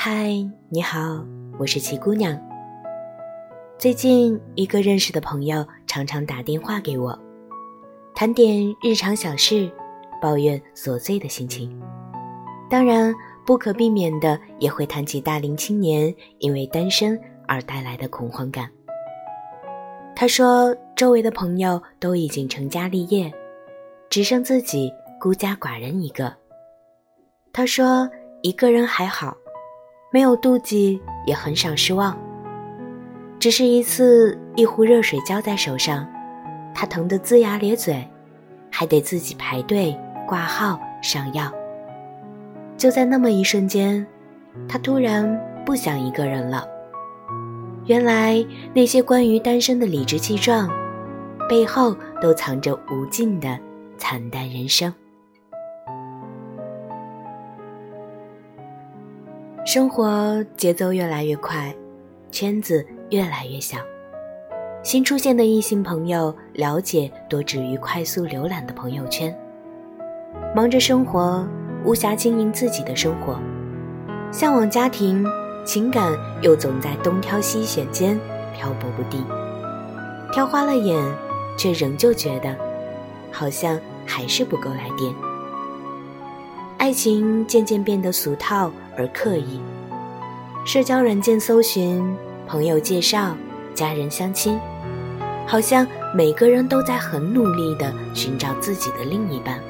嗨，你好，我是齐姑娘。最近一个认识的朋友常常打电话给我，谈点日常小事，抱怨琐碎的心情。当然，不可避免的也会谈起大龄青年因为单身而带来的恐慌感。他说，周围的朋友都已经成家立业，只剩自己孤家寡人一个。他说，一个人还好。没有妒忌，也很少失望。只是一次一壶热水浇在手上，他疼得龇牙咧嘴，还得自己排队挂号上药。就在那么一瞬间，他突然不想一个人了。原来那些关于单身的理直气壮，背后都藏着无尽的惨淡人生。生活节奏越来越快，圈子越来越小，新出现的异性朋友了解多止于快速浏览的朋友圈。忙着生活，无暇经营自己的生活，向往家庭，情感又总在东挑西选间漂泊不定。挑花了眼，却仍旧觉得，好像还是不够来电。爱情渐渐变得俗套而刻意，社交软件搜寻、朋友介绍、家人相亲，好像每个人都在很努力地寻找自己的另一半，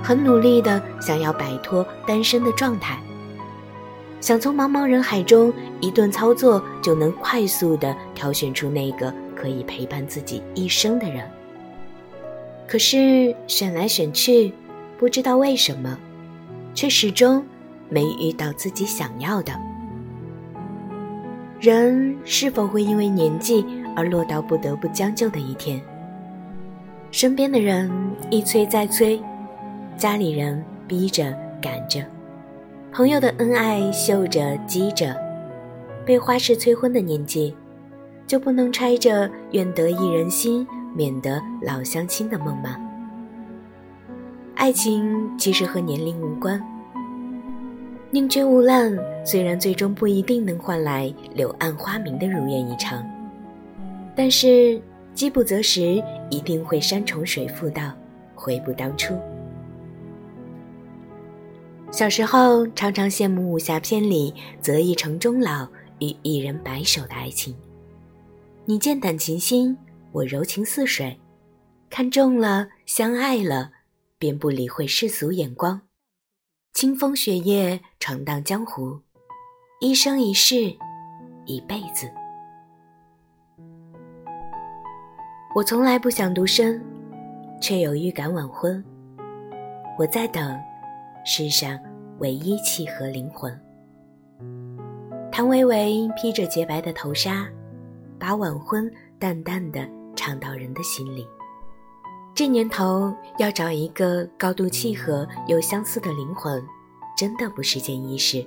很努力地想要摆脱单身的状态，想从茫茫人海中一顿操作就能快速地挑选出那个可以陪伴自己一生的人。可是选来选去，不知道为什么。却始终没遇到自己想要的人。是否会因为年纪而落到不得不将就的一天？身边的人一催再催，家里人逼着赶着，朋友的恩爱秀着激着，被花式催婚的年纪，就不能揣着愿得一人心，免得老相亲的梦吗？爱情其实和年龄无关，宁缺毋滥虽然最终不一定能换来柳暗花明的如愿以偿，但是饥不择食一定会山重水复到回不当初。小时候常常羡慕武侠片里择一城终老与一人白首的爱情，你剑胆琴心，我柔情似水，看中了，相爱了。便不理会世俗眼光，清风雪夜闯荡江湖，一生一世，一辈子。我从来不想独身，却有预感晚婚。我在等世上唯一契合灵魂。谭维维披着洁白的头纱，把晚婚淡淡的唱到人的心里。这年头要找一个高度契合又相似的灵魂，真的不是件易事。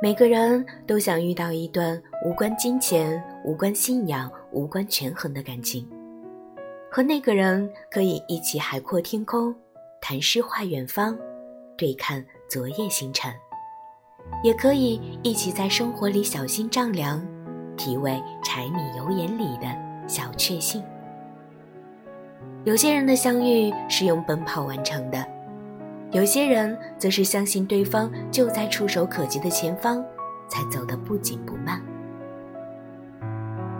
每个人都想遇到一段无关金钱、无关信仰、无关权衡的感情，和那个人可以一起海阔天空，谈诗画远方，对看昨夜星辰，也可以一起在生活里小心丈量，体味柴米油盐里的小确幸。有些人的相遇是用奔跑完成的，有些人则是相信对方就在触手可及的前方，才走得不紧不慢。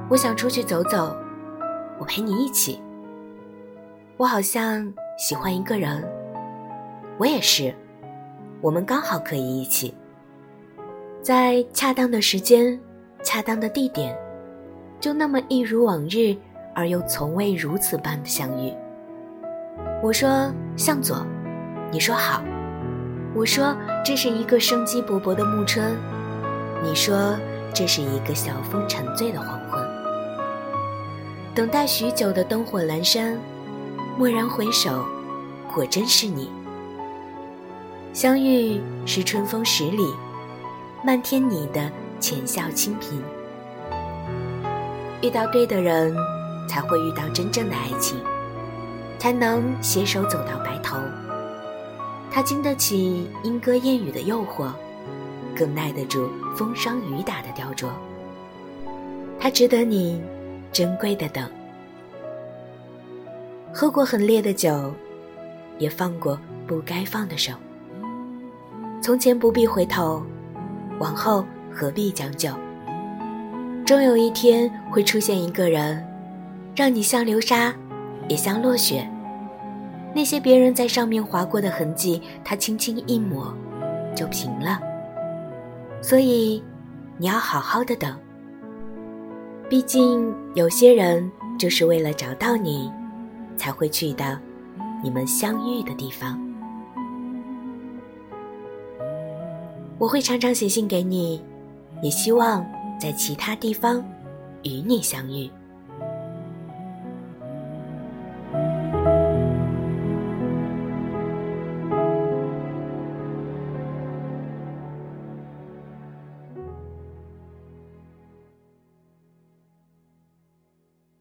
我想出去走走，我陪你一起。我好像喜欢一个人，我也是，我们刚好可以一起，在恰当的时间、恰当的地点，就那么一如往日。而又从未如此般的相遇。我说向左，你说好。我说这是一个生机勃勃的暮春，你说这是一个晓风沉醉的黄昏。等待许久的灯火阑珊，蓦然回首，果真是你。相遇是春风十里，漫天你的浅笑清贫。遇到对的人。才会遇到真正的爱情，才能携手走到白头。他经得起莺歌燕语的诱惑，更耐得住风霜雨打的雕琢。他值得你珍贵的等。喝过很烈的酒，也放过不该放的手。从前不必回头，往后何必将就？终有一天会出现一个人，让你像流沙，也像落雪。那些别人在上面划过的痕迹，他轻轻一抹，就平了。所以，你要好好的等。毕竟，有些人就是为了找到你，才会去到你们相遇的地方。我会常常写信给你，也希望在其他地方与你相遇。